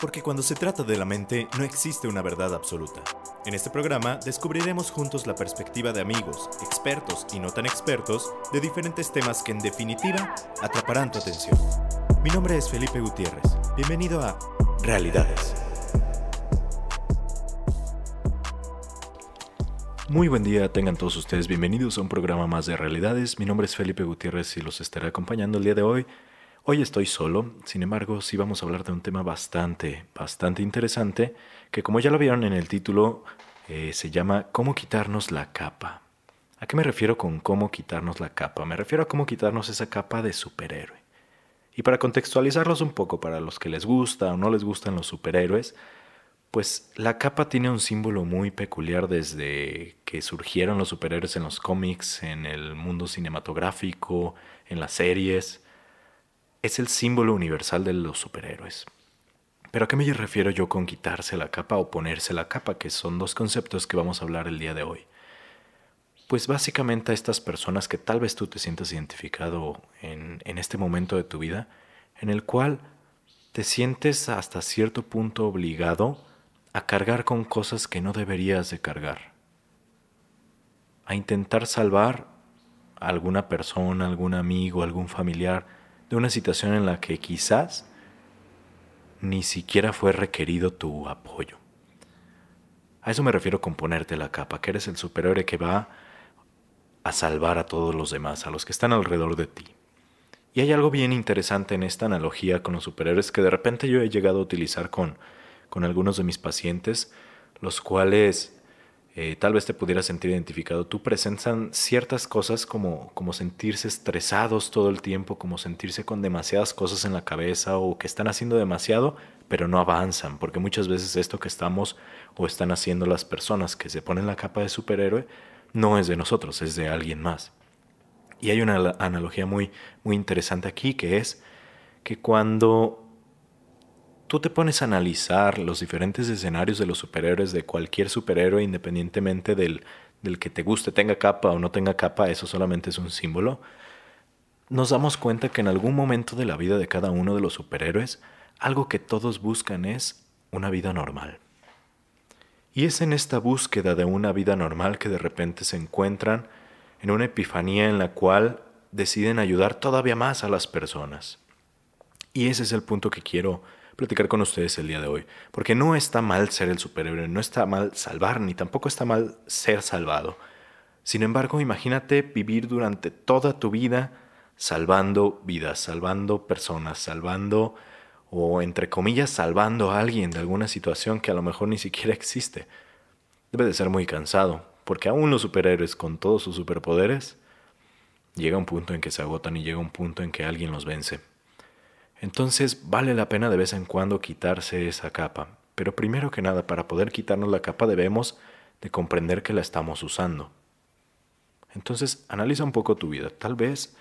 Porque cuando se trata de la mente no existe una verdad absoluta. En este programa descubriremos juntos la perspectiva de amigos, expertos y no tan expertos de diferentes temas que en definitiva atraparán tu atención. Mi nombre es Felipe Gutiérrez. Bienvenido a Realidades. Muy buen día, tengan todos ustedes bienvenidos a un programa más de Realidades. Mi nombre es Felipe Gutiérrez y los estaré acompañando el día de hoy Hoy estoy solo, sin embargo, sí vamos a hablar de un tema bastante, bastante interesante, que como ya lo vieron en el título, eh, se llama ¿Cómo quitarnos la capa? ¿A qué me refiero con cómo quitarnos la capa? Me refiero a cómo quitarnos esa capa de superhéroe. Y para contextualizarlos un poco para los que les gusta o no les gustan los superhéroes, pues la capa tiene un símbolo muy peculiar desde que surgieron los superhéroes en los cómics, en el mundo cinematográfico, en las series es el símbolo universal de los superhéroes. Pero ¿a qué me refiero yo con quitarse la capa o ponerse la capa, que son dos conceptos que vamos a hablar el día de hoy? Pues básicamente a estas personas que tal vez tú te sientas identificado en, en este momento de tu vida, en el cual te sientes hasta cierto punto obligado a cargar con cosas que no deberías de cargar, a intentar salvar a alguna persona, algún amigo, algún familiar, de una situación en la que quizás ni siquiera fue requerido tu apoyo. A eso me refiero con ponerte la capa, que eres el superhéroe que va a salvar a todos los demás, a los que están alrededor de ti. Y hay algo bien interesante en esta analogía con los superhéroes que de repente yo he llegado a utilizar con, con algunos de mis pacientes, los cuales eh, tal vez te pudieras sentir identificado, tú presentan ciertas cosas como, como sentirse estresados todo el tiempo, como sentirse con demasiadas cosas en la cabeza o que están haciendo demasiado, pero no avanzan, porque muchas veces esto que estamos o están haciendo las personas que se ponen la capa de superhéroe no es de nosotros, es de alguien más. Y hay una analogía muy, muy interesante aquí que es que cuando tú te pones a analizar los diferentes escenarios de los superhéroes, de cualquier superhéroe, independientemente del, del que te guste, tenga capa o no tenga capa, eso solamente es un símbolo, nos damos cuenta que en algún momento de la vida de cada uno de los superhéroes, algo que todos buscan es una vida normal. Y es en esta búsqueda de una vida normal que de repente se encuentran en una epifanía en la cual deciden ayudar todavía más a las personas. Y ese es el punto que quiero platicar con ustedes el día de hoy. Porque no está mal ser el superhéroe, no está mal salvar, ni tampoco está mal ser salvado. Sin embargo, imagínate vivir durante toda tu vida salvando vidas, salvando personas, salvando o entre comillas salvando a alguien de alguna situación que a lo mejor ni siquiera existe. Debe de ser muy cansado, porque aún los superhéroes con todos sus superpoderes llega un punto en que se agotan y llega un punto en que alguien los vence. Entonces vale la pena de vez en cuando quitarse esa capa. Pero primero que nada, para poder quitarnos la capa debemos de comprender que la estamos usando. Entonces analiza un poco tu vida. Tal vez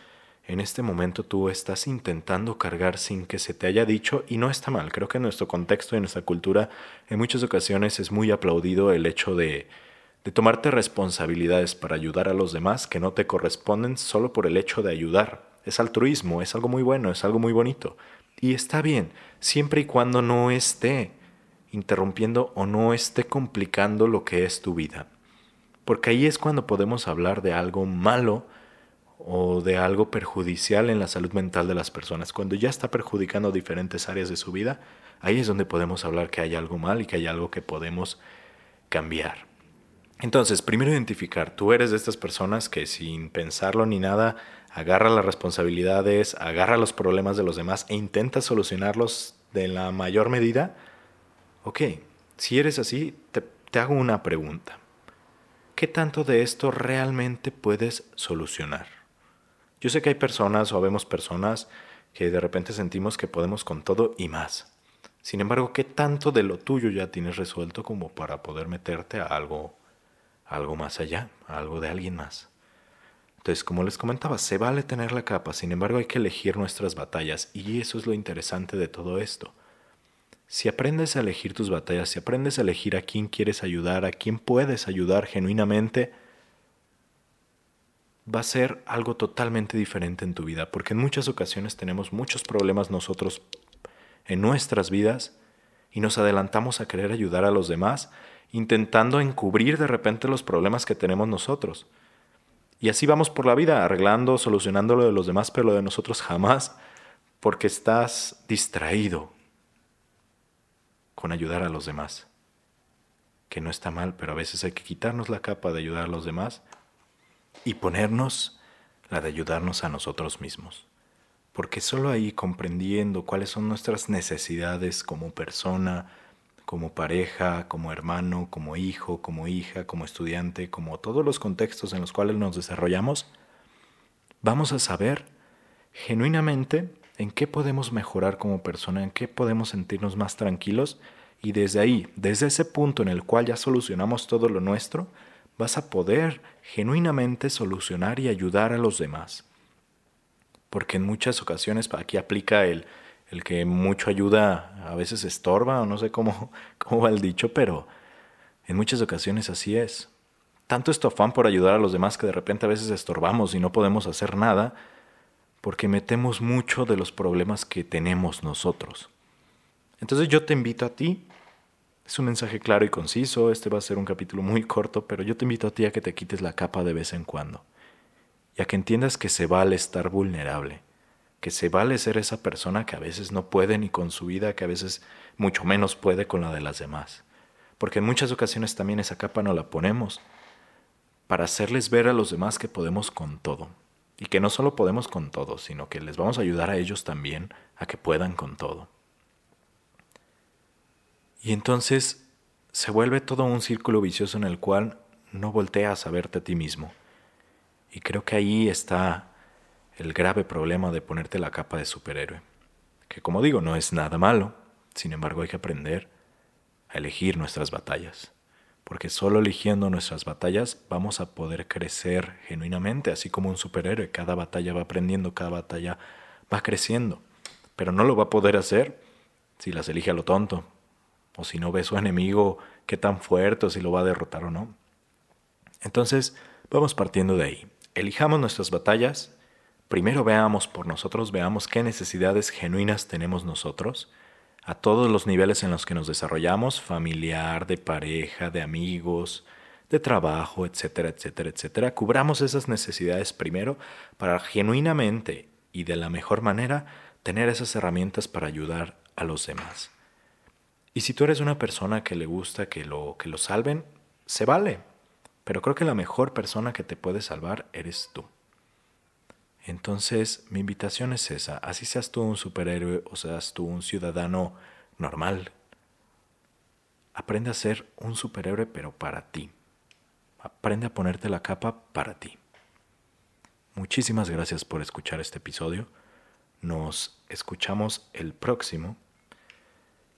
en este momento tú estás intentando cargar sin que se te haya dicho y no está mal. Creo que en nuestro contexto y en nuestra cultura en muchas ocasiones es muy aplaudido el hecho de, de tomarte responsabilidades para ayudar a los demás que no te corresponden solo por el hecho de ayudar es altruismo, es algo muy bueno, es algo muy bonito. Y está bien, siempre y cuando no esté interrumpiendo o no esté complicando lo que es tu vida. Porque ahí es cuando podemos hablar de algo malo o de algo perjudicial en la salud mental de las personas. Cuando ya está perjudicando diferentes áreas de su vida, ahí es donde podemos hablar que hay algo mal y que hay algo que podemos cambiar. Entonces, primero identificar, tú eres de estas personas que sin pensarlo ni nada agarra las responsabilidades, agarra los problemas de los demás e intenta solucionarlos de la mayor medida, ok, si eres así, te, te hago una pregunta. ¿Qué tanto de esto realmente puedes solucionar? Yo sé que hay personas o vemos personas que de repente sentimos que podemos con todo y más. Sin embargo, ¿qué tanto de lo tuyo ya tienes resuelto como para poder meterte a algo, algo más allá, algo de alguien más? Entonces, como les comentaba, se vale tener la capa, sin embargo hay que elegir nuestras batallas y eso es lo interesante de todo esto. Si aprendes a elegir tus batallas, si aprendes a elegir a quién quieres ayudar, a quién puedes ayudar genuinamente, va a ser algo totalmente diferente en tu vida, porque en muchas ocasiones tenemos muchos problemas nosotros en nuestras vidas y nos adelantamos a querer ayudar a los demás, intentando encubrir de repente los problemas que tenemos nosotros. Y así vamos por la vida, arreglando, solucionando lo de los demás, pero lo de nosotros jamás, porque estás distraído con ayudar a los demás. Que no está mal, pero a veces hay que quitarnos la capa de ayudar a los demás y ponernos la de ayudarnos a nosotros mismos. Porque solo ahí comprendiendo cuáles son nuestras necesidades como persona, como pareja, como hermano, como hijo, como hija, como estudiante, como todos los contextos en los cuales nos desarrollamos, vamos a saber genuinamente en qué podemos mejorar como persona, en qué podemos sentirnos más tranquilos y desde ahí, desde ese punto en el cual ya solucionamos todo lo nuestro, vas a poder genuinamente solucionar y ayudar a los demás. Porque en muchas ocasiones aquí aplica el el que mucho ayuda a veces estorba, o no sé cómo, cómo va el dicho, pero en muchas ocasiones así es. Tanto es afán por ayudar a los demás que de repente a veces estorbamos y no podemos hacer nada porque metemos mucho de los problemas que tenemos nosotros. Entonces yo te invito a ti, es un mensaje claro y conciso, este va a ser un capítulo muy corto, pero yo te invito a ti a que te quites la capa de vez en cuando y a que entiendas que se vale estar vulnerable que se vale ser esa persona que a veces no puede ni con su vida, que a veces mucho menos puede con la de las demás. Porque en muchas ocasiones también esa capa no la ponemos para hacerles ver a los demás que podemos con todo. Y que no solo podemos con todo, sino que les vamos a ayudar a ellos también a que puedan con todo. Y entonces se vuelve todo un círculo vicioso en el cual no volteas a verte a ti mismo. Y creo que ahí está el grave problema de ponerte la capa de superhéroe, que como digo no es nada malo, sin embargo hay que aprender a elegir nuestras batallas, porque solo eligiendo nuestras batallas vamos a poder crecer genuinamente, así como un superhéroe, cada batalla va aprendiendo, cada batalla va creciendo, pero no lo va a poder hacer si las elige a lo tonto, o si no ve su enemigo qué tan fuerte, o si lo va a derrotar o no. Entonces, vamos partiendo de ahí. Elijamos nuestras batallas primero veamos por nosotros, veamos qué necesidades genuinas tenemos nosotros, a todos los niveles en los que nos desarrollamos, familiar, de pareja, de amigos, de trabajo, etcétera, etcétera, etcétera. Cubramos esas necesidades primero para genuinamente y de la mejor manera tener esas herramientas para ayudar a los demás. Y si tú eres una persona que le gusta que lo, que lo salven, se vale. Pero creo que la mejor persona que te puede salvar eres tú. Entonces, mi invitación es esa, así seas tú un superhéroe o seas tú un ciudadano normal, aprende a ser un superhéroe pero para ti. Aprende a ponerte la capa para ti. Muchísimas gracias por escuchar este episodio. Nos escuchamos el próximo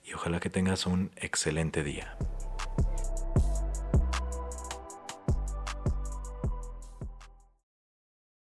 y ojalá que tengas un excelente día.